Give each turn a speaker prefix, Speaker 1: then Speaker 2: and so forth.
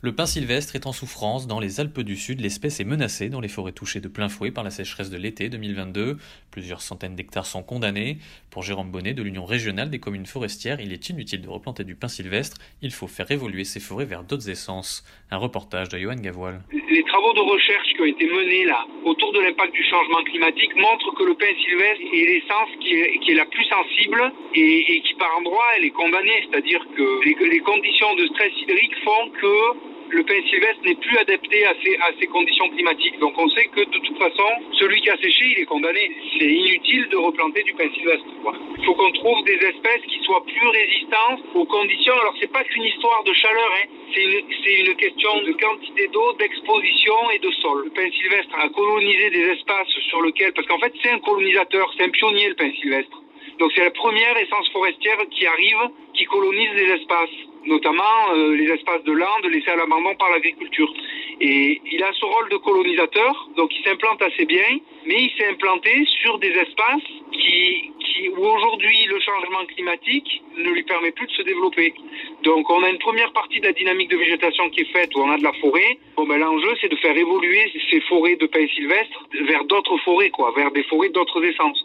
Speaker 1: Le pin sylvestre est en souffrance dans les Alpes du Sud. L'espèce est menacée dans les forêts touchées de plein fouet par la sécheresse de l'été 2022. Plusieurs centaines d'hectares sont condamnés. Pour Jérôme Bonnet de l'Union régionale des communes forestières, il est inutile de replanter du pin sylvestre. Il faut faire évoluer ces forêts vers d'autres essences. Un reportage de Johan.
Speaker 2: Les travaux de recherche qui ont été menés là autour de l'impact du changement climatique montrent que le pin sylvestre est l'essence qui est, la plus sensible et, et, qui par endroit elle est condamnée. C'est-à-dire que les, les conditions de stress hydrique font que le pin sylvestre n'est plus adapté à ces, conditions climatiques. Donc on sait que de toute façon, celui qui a séché, il est condamné. C'est inutile de replanter du pin sylvestre. Il faut qu'on trouve des espèces qui soient plus résistantes aux conditions. Alors c'est pas qu'une histoire de chaleur, hein. c'est une, une, question de quantité d'eau, d'exposition et de sol. Le pin sylvestre a colonisé des espaces sur lesquels, parce qu'en fait c'est un colonisateur, c'est un pionnier le pin sylvestre. Donc c'est la première essence forestière qui arrive, qui colonise les espaces notamment euh, les espaces de landes laissés à l'abandon par l'agriculture. Et il a ce rôle de colonisateur, donc il s'implante assez bien, mais il s'est implanté sur des espaces qui, qui où aujourd'hui le changement climatique ne lui permet plus de se développer. Donc on a une première partie de la dynamique de végétation qui est faite où on a de la forêt. Bon ben l'enjeu c'est de faire évoluer ces forêts de pins sylvestres vers d'autres forêts, quoi, vers des forêts d'autres essences.